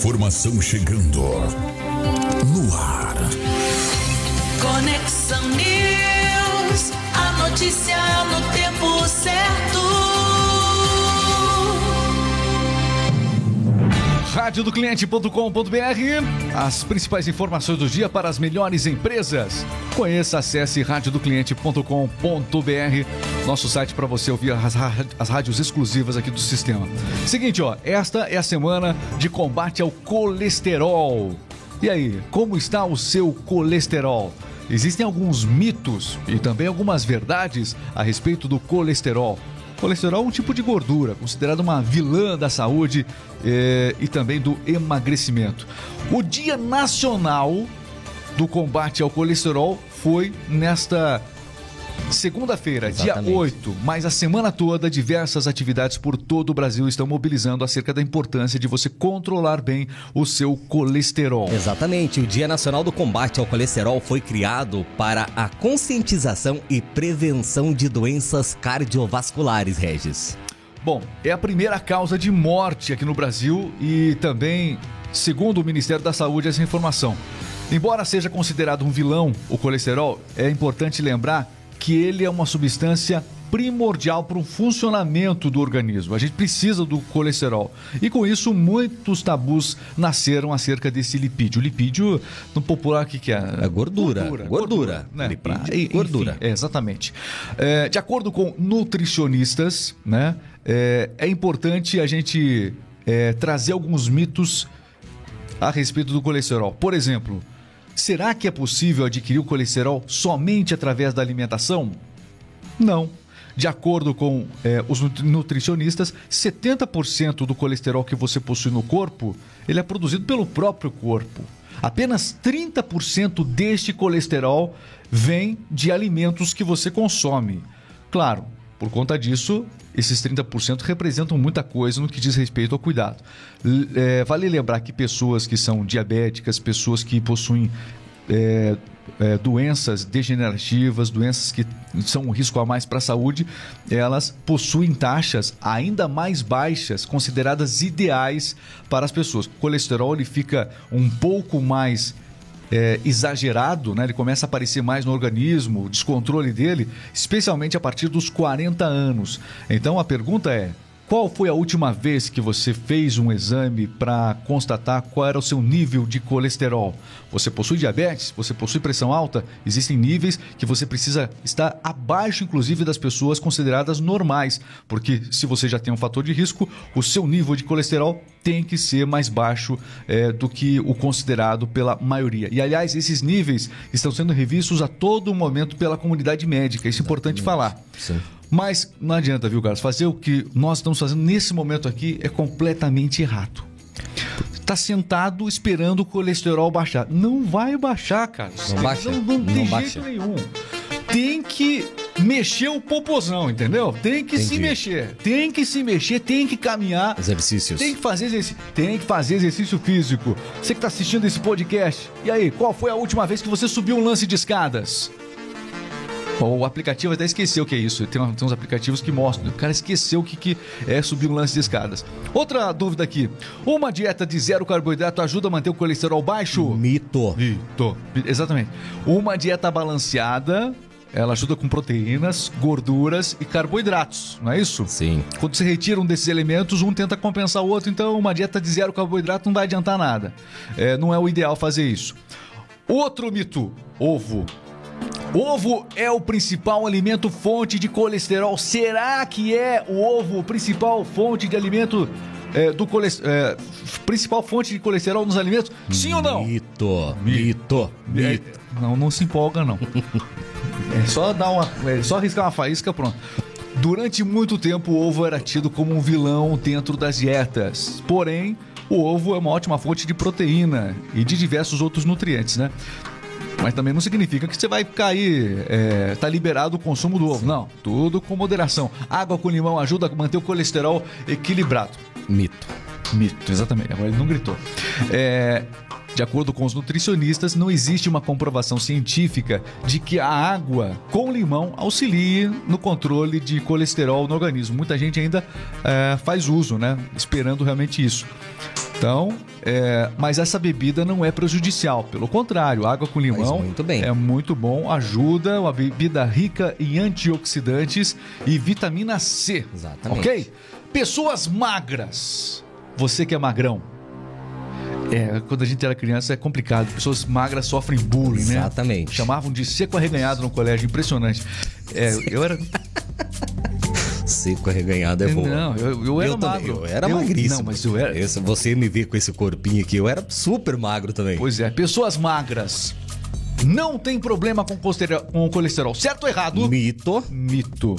informação chegando no ar. Conexão News, a notícia no tempo certo. radiodocliente.com.br As principais informações do dia para as melhores empresas. Conheça, acesse radiodocliente.com.br Nosso site para você ouvir as, as rádios exclusivas aqui do sistema. Seguinte, ó, esta é a semana de combate ao colesterol. E aí, como está o seu colesterol? Existem alguns mitos e também algumas verdades a respeito do colesterol. Colesterol é um tipo de gordura, considerada uma vilã da saúde eh, e também do emagrecimento. O Dia Nacional do Combate ao Colesterol foi nesta Segunda-feira, dia 8, mas a semana toda, diversas atividades por todo o Brasil estão mobilizando acerca da importância de você controlar bem o seu colesterol. Exatamente, o Dia Nacional do Combate ao Colesterol foi criado para a conscientização e prevenção de doenças cardiovasculares, Regis. Bom, é a primeira causa de morte aqui no Brasil e também, segundo o Ministério da Saúde, essa informação. Embora seja considerado um vilão, o colesterol, é importante lembrar que ele é uma substância primordial para o funcionamento do organismo. A gente precisa do colesterol. E com isso, muitos tabus nasceram acerca desse lipídio. O lipídio, no popular, o que, que é? É gordura. Gordura. gordura, né? Lipídio, gordura. Enfim, é, exatamente. É, de acordo com nutricionistas, né, é, é importante a gente é, trazer alguns mitos a respeito do colesterol. Por exemplo, Será que é possível adquirir o colesterol somente através da alimentação? Não. De acordo com é, os nutricionistas, 70% do colesterol que você possui no corpo, ele é produzido pelo próprio corpo. Apenas 30% deste colesterol vem de alimentos que você consome. Claro, por conta disso, esses 30% representam muita coisa no que diz respeito ao cuidado. É, vale lembrar que pessoas que são diabéticas, pessoas que possuem é, é, doenças degenerativas, doenças que são um risco a mais para a saúde, elas possuem taxas ainda mais baixas, consideradas ideais para as pessoas. O colesterol ele fica um pouco mais é, exagerado, né? ele começa a aparecer mais no organismo, o descontrole dele, especialmente a partir dos 40 anos. Então a pergunta é: qual foi a última vez que você fez um exame para constatar qual era o seu nível de colesterol? Você possui diabetes? Você possui pressão alta? Existem níveis que você precisa estar abaixo, inclusive, das pessoas consideradas normais, porque se você já tem um fator de risco, o seu nível de colesterol tem que ser mais baixo é, do que o considerado pela maioria. E, aliás, esses níveis estão sendo revistos a todo momento pela comunidade médica. Isso é importante falar. Sim. Mas não adianta, viu, Carlos? Fazer o que nós estamos fazendo nesse momento aqui é completamente errado. Tá sentado esperando o colesterol baixar. Não vai baixar, cara. Não baixa. Não, não tem não jeito baixa. nenhum. Tem que mexer o popozão, entendeu? Tem que Entendi. se mexer. Tem que se mexer, tem que caminhar. Exercícios. Tem que fazer exercício. Tem que fazer exercício físico. Você que está assistindo esse podcast, e aí, qual foi a última vez que você subiu um lance de escadas? O aplicativo até esqueceu o que é isso. Tem, tem uns aplicativos que mostram. O cara esqueceu o que, que é subir um lance de escadas. Outra dúvida aqui. Uma dieta de zero carboidrato ajuda a manter o colesterol baixo? Mito. Mito. Exatamente. Uma dieta balanceada ela ajuda com proteínas, gorduras e carboidratos, não é isso? Sim. Quando você retira um desses elementos, um tenta compensar o outro, então uma dieta de zero carboidrato não vai adiantar nada. É, não é o ideal fazer isso. Outro mito: ovo. Ovo é o principal alimento fonte de colesterol. Será que é o ovo principal fonte de alimento é, do colesterol? É, principal fonte de colesterol nos alimentos? Sim ou não? Mito, mito, mito. É, não, não se empolga não. é só dar uma, é só arriscar uma faísca, pronto. Durante muito tempo, o ovo era tido como um vilão dentro das dietas. Porém, o ovo é uma ótima fonte de proteína e de diversos outros nutrientes, né? Mas também não significa que você vai cair, é, tá liberado o consumo do ovo. Não, tudo com moderação. Água com limão ajuda a manter o colesterol equilibrado. Mito. Mito, exatamente. Agora ele não gritou. É, de acordo com os nutricionistas, não existe uma comprovação científica de que a água com limão auxilie no controle de colesterol no organismo. Muita gente ainda é, faz uso, né? Esperando realmente isso. Então, é, mas essa bebida não é prejudicial, pelo contrário, água com limão muito é muito bom, ajuda, uma bebida rica em antioxidantes e vitamina C. Exatamente. Ok? Pessoas magras. Você que é magrão. É, quando a gente era criança é complicado. Pessoas magras sofrem bullying, né? Exatamente. Chamavam de seco arreganhado no colégio, impressionante. É, eu era. Seco arreganhado é bom. Não, eu, eu era também, magro. Eu era magríssimo. Não, mas eu era. Esse- você me vê com esse corpinho aqui, eu era super magro também. Pois é, pessoas magras não tem problema com colesterol, com colesterol. Certo ou errado? Mito. Mito.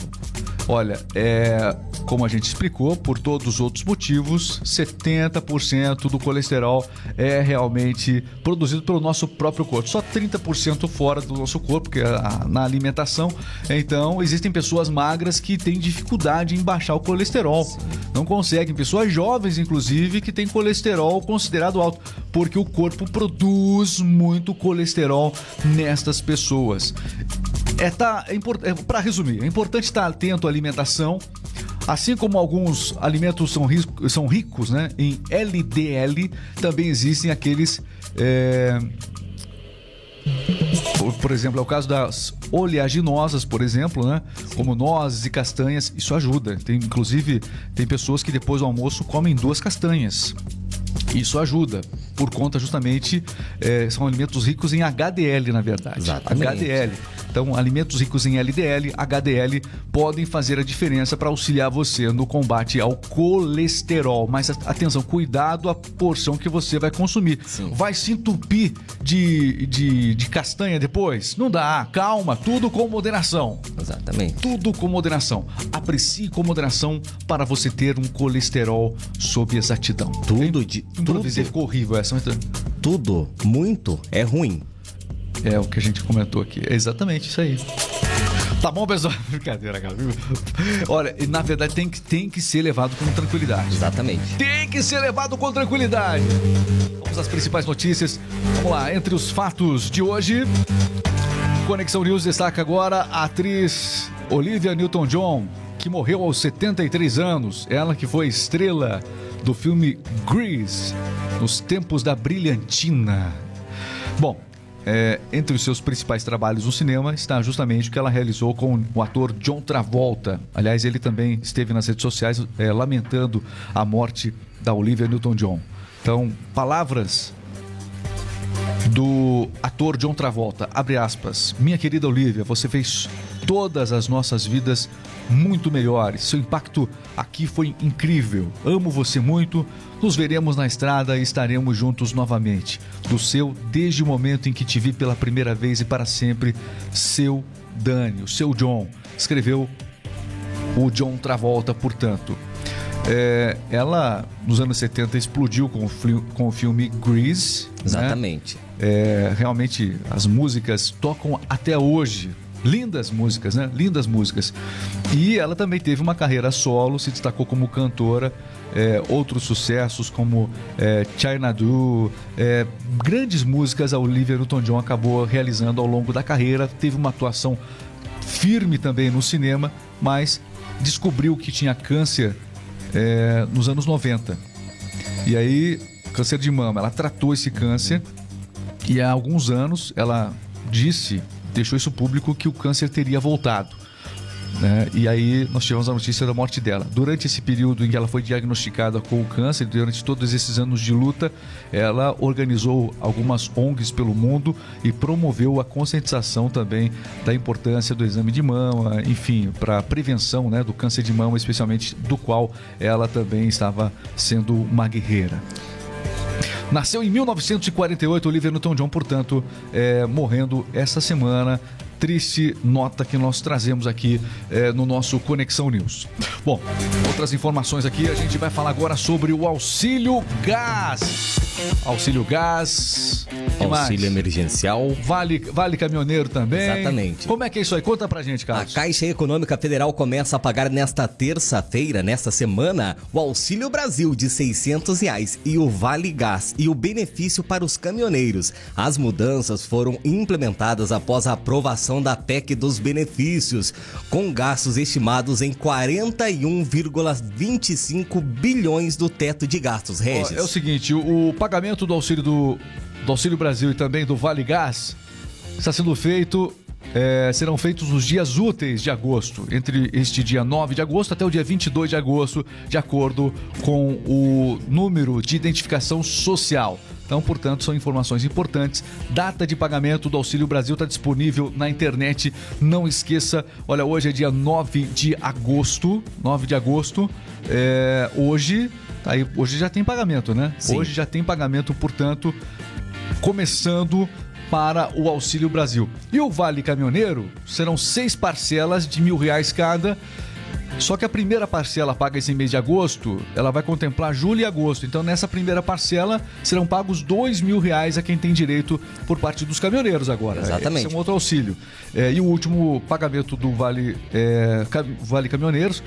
Olha, é, como a gente explicou, por todos os outros motivos, 70% do colesterol é realmente produzido pelo nosso próprio corpo. Só 30% fora do nosso corpo, que é na alimentação. Então, existem pessoas magras que têm dificuldade em baixar o colesterol. Não conseguem. Pessoas jovens, inclusive, que têm colesterol considerado alto, porque o corpo produz muito colesterol nestas pessoas. É, tá, é, é, para resumir, é importante estar atento à alimentação, assim como alguns alimentos são, ris- são ricos né, em LDL, também existem aqueles. é, por, por exemplo, é o caso das oleaginosas, por exemplo, né? Como nozes e castanhas, isso ajuda. Tem, inclusive, tem pessoas que depois do almoço comem duas castanhas. Isso ajuda, por conta justamente, eh, são alimentos ricos em HDL, na verdade. Exatamente. HDL. Então, alimentos ricos em LDL, HDL, podem fazer a diferença para auxiliar você no combate ao colesterol. Mas atenção, cuidado a porção que você vai consumir. Sim. Vai se entupir de, de, de castanha depois? Não dá. Calma, tudo com moderação. Exatamente. Tudo com moderação. Aprecie com moderação para você ter um colesterol sob exatidão. Tudo de. Improvisei, Tudo, ficou horrível essa. mas tudo, muito é ruim. É o que a gente comentou aqui. É exatamente isso aí. Tá bom, pessoal? Brincadeira, cara. Olha, na verdade tem que, tem que ser levado com tranquilidade. Exatamente. Tem que ser levado com tranquilidade. Vamos às principais notícias. Vamos lá, entre os fatos de hoje. Conexão News destaca agora a atriz Olivia Newton-John, que morreu aos 73 anos. Ela que foi estrela do filme Grease, nos tempos da brilhantina. Bom, é, entre os seus principais trabalhos no cinema está justamente o que ela realizou com o ator John Travolta. Aliás, ele também esteve nas redes sociais é, lamentando a morte da Olivia Newton-John. Então, palavras do ator John Travolta, abre aspas. Minha querida Olivia, você fez todas as nossas vidas muito melhores. Seu impacto aqui foi incrível. Amo você muito. Nos veremos na estrada e estaremos juntos novamente. Do seu, desde o momento em que te vi pela primeira vez e para sempre, seu Dani, o seu John. Escreveu o John Travolta, portanto. É, ela, nos anos 70, explodiu com o, fli- com o filme Grease. né? Exatamente. É, realmente as músicas tocam até hoje. Lindas músicas, né? Lindas músicas. E ela também teve uma carreira solo, se destacou como cantora. é, outros sucessos como é, China Do, é, grandes músicas a Olivia Newton-John acabou realizando ao longo da carreira. Teve uma atuação firme também no cinema, mas descobriu que tinha câncer é, nos anos 90. E aí, câncer de mama, ela tratou esse câncer e há alguns anos ela disse, deixou isso público, que o câncer teria voltado. né? E aí nós tivemos a notícia da morte dela. Durante esse período em que ela foi diagnosticada com o câncer, durante todos esses anos de luta, ela organizou algumas ONGs pelo mundo e promoveu a conscientização também da importância do exame de mama, enfim, para a prevenção né, do câncer de mama, especialmente do qual ela também estava sendo uma guerreira. Nasceu em 1948, Olivia Newton-John, portanto, é, morrendo essa semana. Triste nota que nós trazemos aqui é, no nosso Conexão News. Bom, outras informações aqui, a gente vai falar agora sobre o auxílio gás. Auxílio gás. que mais? Auxílio emergencial. Vale, vale caminhoneiro também. Exatamente. Como é que é isso aí? Conta pra gente, A Carlos. Caixa Econômica Federal começa a pagar nesta terça-feira, nesta semana, o Auxílio Brasil de 600 reais e o Vale Gás e o benefício para os caminhoneiros. As mudanças foram implementadas após a aprovação aprovação da PEC dos benefícios, com gastos estimados em 41,25 bilhões do teto de gastos. Regis. É o seguinte, o pagamento do auxílio do, do Auxílio Brasil e também do Vale Gás está sendo feito é, serão feitos nos dias úteis de agosto, entre este dia 9 de agosto até o dia 22 de agosto, de acordo com o número de identificação social. Então, portanto, são informações importantes. Data de pagamento do Auxílio Brasil está disponível na internet. Não esqueça, olha, hoje é dia 9 de agosto. 9 de agosto. É, hoje, tá aí, hoje já tem pagamento, né? Sim. Hoje já tem pagamento, portanto, começando para o Auxílio Brasil. E o Vale Caminhoneiro serão seis parcelas de mil reais cada. Só que a primeira parcela paga esse mês de agosto, ela vai contemplar julho e agosto. Então, nessa primeira parcela, serão pagos dois mil reais a quem tem direito por parte dos caminhoneiros agora. Exatamente. Esse é um outro auxílio. É, e o último pagamento do Vale, é, vale Caminhoneiros,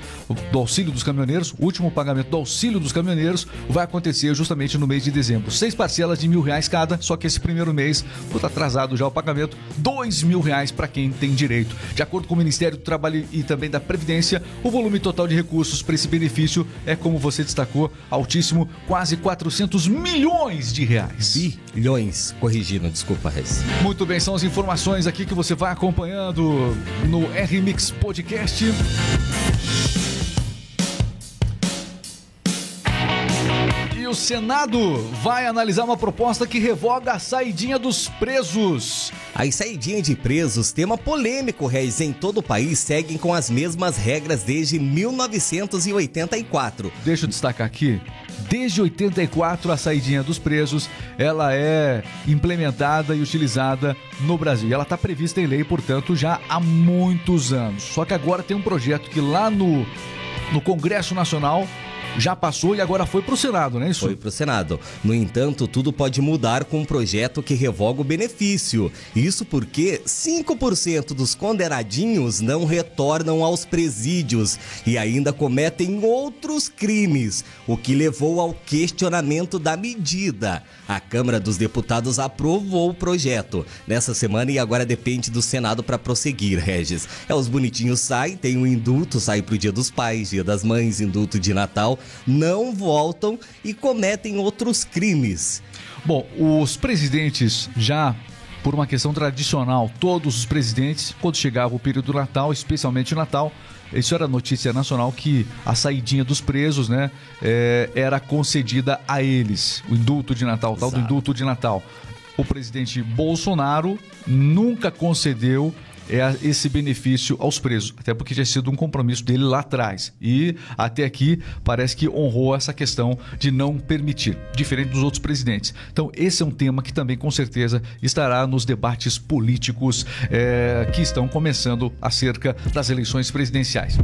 do auxílio dos caminhoneiros, o último pagamento do auxílio dos caminhoneiros vai acontecer justamente no mês de dezembro. Seis parcelas de mil reais cada, só que esse primeiro mês, puta atrasado já o pagamento, dois mil reais para quem tem direito. De acordo com o Ministério do Trabalho e também da Previdência, o volume total de recursos para esse benefício é, como você destacou, altíssimo, quase 400 milhões de reais. Bilhões. Corrigindo, desculpa, Regis. Muito bem, são as informações aqui que você vai acompanhando no R-Mix Podcast. O Senado vai analisar uma proposta que revoga a saidinha dos presos. As saidinhas de presos, tema polêmico, Regis, em todo o país, seguem com as mesmas regras desde 1984. Deixa eu destacar aqui. Desde 84, a saidinha dos presos, ela é implementada e utilizada no Brasil. E Ela está prevista em lei, portanto, já há muitos anos. Só que agora tem um projeto que lá no, no Congresso Nacional já passou e agora foi para o Senado, não é isso? Foi para o Senado. No entanto, tudo pode mudar com um projeto que revoga o benefício. Isso porque 5% dos condenadinhos não retornam aos presídios e ainda cometem outros crimes, o que levou ao questionamento da medida. A Câmara dos Deputados aprovou o projeto nessa semana e agora depende do Senado para prosseguir, Regis. É, os bonitinhos saem, tem um indulto, sai pro Dia dos Pais, Dia das Mães, indulto de Natal, não voltam e cometem outros crimes. Bom, os presidentes já, por uma questão tradicional, todos os presidentes, quando chegava o período do Natal, especialmente o Natal, isso era notícia nacional que a saidinha dos presos, né, é, era concedida a eles. O indulto de Natal, o tal do indulto de Natal. O presidente Bolsonaro nunca concedeu é, esse benefício aos presos, até porque já tinha sido um compromisso dele lá atrás. E até aqui parece que honrou essa questão de não permitir, diferente dos outros presidentes. Então, esse é um tema que também, com certeza, estará nos debates políticos é, que estão começando acerca das eleições presidenciais.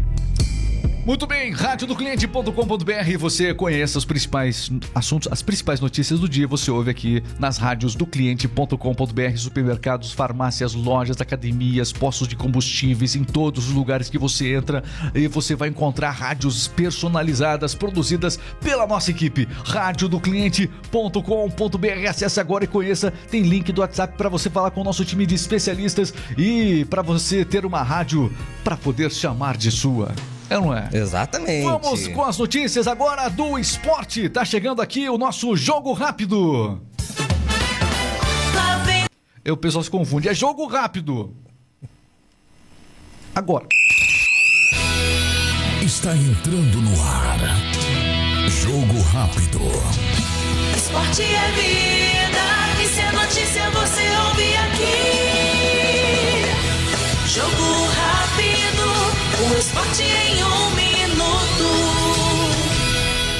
Muito bem, radiodocliente.com.br, você conhece os principais assuntos, as principais notícias do dia, você ouve aqui nas rádios do cliente.com.br, supermercados, farmácias, lojas, academias, postos de combustíveis, em todos os lugares que você entra e você vai encontrar rádios personalizadas, produzidas pela nossa equipe. radiodocliente.com.br, acesse agora e conheça, tem link do WhatsApp para você falar com o nosso time de especialistas e para você ter uma rádio para poder chamar de sua. É ou não é? Exatamente. Vamos com as notícias agora do esporte. Tá chegando aqui o nosso jogo rápido. Lá vem E o pessoal se confunde. É jogo rápido. Agora. Está entrando no ar. Jogo rápido. esporte é vida. E se é notícia, você ouve aqui. Jogo rápido. Esporte em um.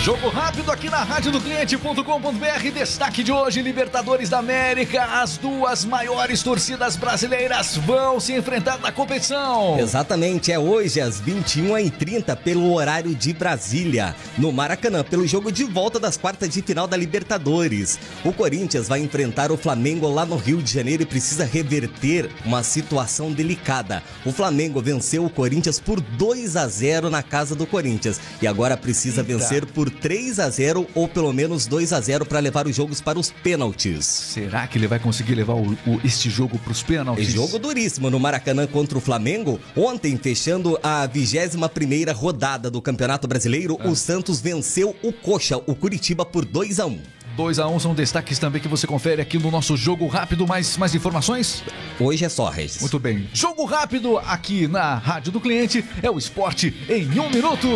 Jogo rápido aqui na rádio do cliente.com.br. Destaque de hoje: Libertadores da América. As duas maiores torcidas brasileiras vão se enfrentar na competição. Exatamente, é hoje às 21h30 pelo horário de Brasília, no Maracanã, pelo jogo de volta das quartas de final da Libertadores. O Corinthians vai enfrentar o Flamengo lá no Rio de Janeiro e precisa reverter uma situação delicada. O Flamengo venceu o Corinthians por 2 a 0 na casa do Corinthians e agora precisa Eita. vencer por 3 a 0 ou pelo menos 2 a 0 para levar os jogos para os pênaltis. Será que ele vai conseguir levar o, o, este jogo para os pênaltis? E jogo duríssimo no Maracanã contra o Flamengo. Ontem, fechando a 21 primeira rodada do Campeonato Brasileiro, o Santos venceu o Coxa, o Curitiba, por 2 a 1 2 a 1 são destaques também que você confere aqui no nosso Jogo Rápido. Mais, mais informações? Hoje é só, Regis. Muito bem. Jogo Rápido aqui na Rádio do Cliente é o esporte em um minuto.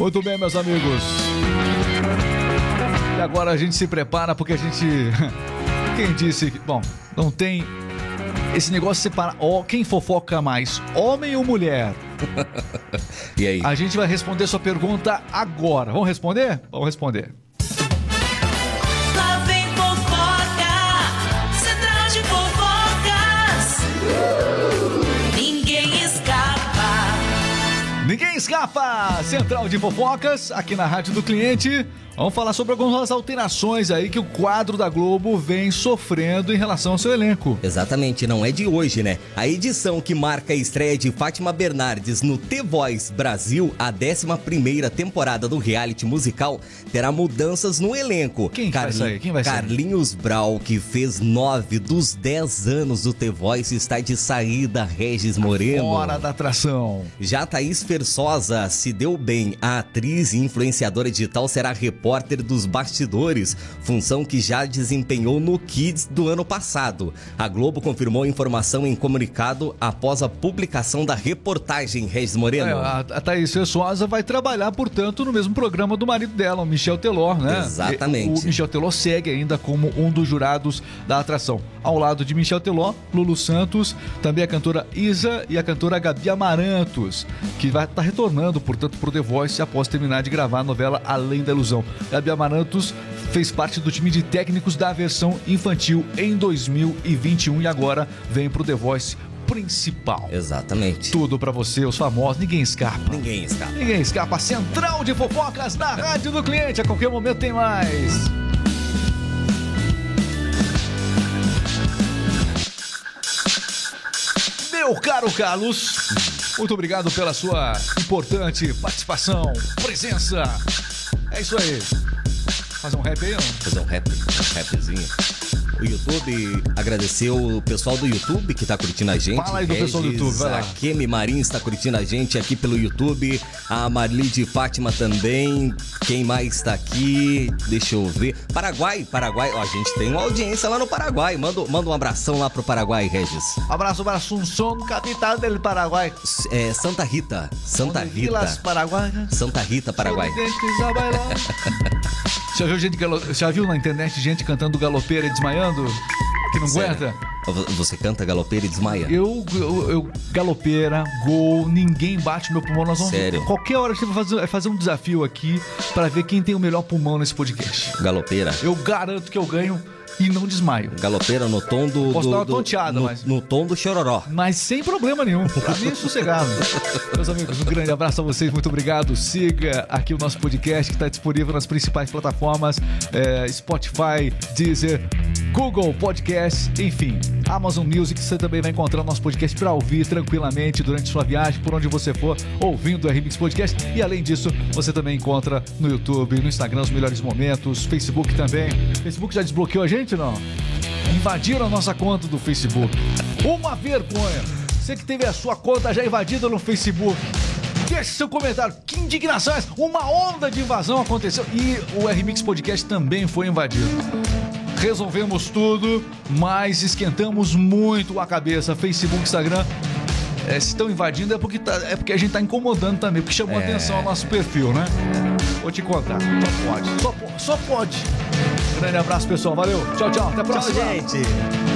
Muito bem, meus amigos. E agora a gente se prepara porque a gente. Quem disse que. Bom, não tem. Esse negócio de separar. Ó, quem fofoca mais, homem ou mulher? e aí? A gente vai responder sua pergunta agora. Vamos responder? Vamos responder. Lá vem fofoca, central de fofocas. Ninguém escapa. Central de fofocas, aqui na Rádio do Cliente. Vamos falar sobre algumas alterações aí que o quadro da Globo vem sofrendo em relação ao seu elenco. Exatamente, não é de hoje, né? A edição que marca a estreia de Fátima Bernardes no The Voice Brasil, a 11 temporada do reality musical, terá mudanças no elenco. Quem vai sair? Quem vai sair? Carlinhos Brau, que fez 9 dos 10 anos do The Voice, está de saída, Regis Moreno. Fora da atração. Já Thaís Fersosa se deu bem. A atriz e influenciadora digital será repórter dos bastidores, função que já desempenhou no Kids do ano passado. A Globo confirmou a informação em comunicado após a publicação da reportagem, Regis Moreno. É, a, a Thaís Fersosa vai trabalhar, portanto, no mesmo programa do marido dela, o Michel Teló, né? Exatamente. O Michel Teló segue ainda como um dos jurados da atração. Ao lado de Michel Teló, Lulu Santos, também a cantora Isa e a cantora Gabi Amarantos, que vai estar retornando, portanto, pro The Voice após terminar de gravar a novela Além da Ilusão. Gabi Amarantos fez parte do time de técnicos da versão infantil em 2021 e agora vem pro The Voice principal. Exatamente. Tudo pra você, os famosos, ninguém escapa. Ninguém escapa. Ninguém escapa. Central de fofocas na Rádio do Cliente. A qualquer momento tem mais. Meu caro Carlos, muito obrigado pela sua importante participação, presença. É isso aí. Fazer um rap aí, não? Fazer um rap, um rapzinho. O YouTube agradeceu o pessoal do YouTube que tá curtindo a gente. Fala aí do pessoal do YouTube, vai lá. A Kemi Marins está curtindo a gente aqui pelo YouTube. A Marli de Fátima também. Quem mais está aqui? Deixa eu ver. Paraguai, Paraguai. Ó, a gente tem uma audiência lá no Paraguai. Manda, manda um abração lá pro Paraguai, Regis. Abraço para Assunção, capital do Paraguai. É Santa Rita. Santa Onde Rita. Paraguai. Santa Rita, Paraguai. Já viu, gente, galo- já viu na internet gente cantando galopeira e desmaiando? Que não Sério? aguenta? Você canta galopeira e desmaia? Eu, eu, eu- galopeira, gol, ninguém bate meu pulmão. Nós vamos, Sério? Qualquer hora a gente vai fazer, vai fazer um desafio aqui pra ver quem tem o melhor pulmão nesse podcast. Galopeira. Eu garanto que eu ganho e não desmaio. Galopeira no tom do. Posso do- dar uma do- tonteada, no, mas- no tom do chororó. Mas sem problema nenhum. Pra mim é sossegado. Meus amigos, um grande abraço a vocês, muito obrigado. Siga aqui o nosso podcast que está disponível nas principais plataformas: é, Spotify, Deezer, Google Podcast, enfim. Amazon Music, você também vai encontrar o nosso podcast para ouvir tranquilamente durante sua viagem, por onde você for, ouvindo o RMix Podcast. E além disso, você também encontra no YouTube, no Instagram os melhores momentos, Facebook também. Facebook já desbloqueou a gente, não? Invadiram a nossa conta do Facebook. Uma vergonha. Você que teve a sua conta já invadida no Facebook. Deixe seu comentário. Que indignação é essa? Uma onda de invasão aconteceu. E o RMix Podcast também foi invadido. Resolvemos tudo, mas esquentamos muito a cabeça. Facebook, Instagram. é, se estão invadindo é porque, tá- é porque a gente tá incomodando também, porque chamou É. atenção ao nosso perfil, né? Vou te contar. Só pode. Só, só pode. Grande abraço, pessoal. Valeu. Tchau, tchau. Até a Tchau, próxima. gente.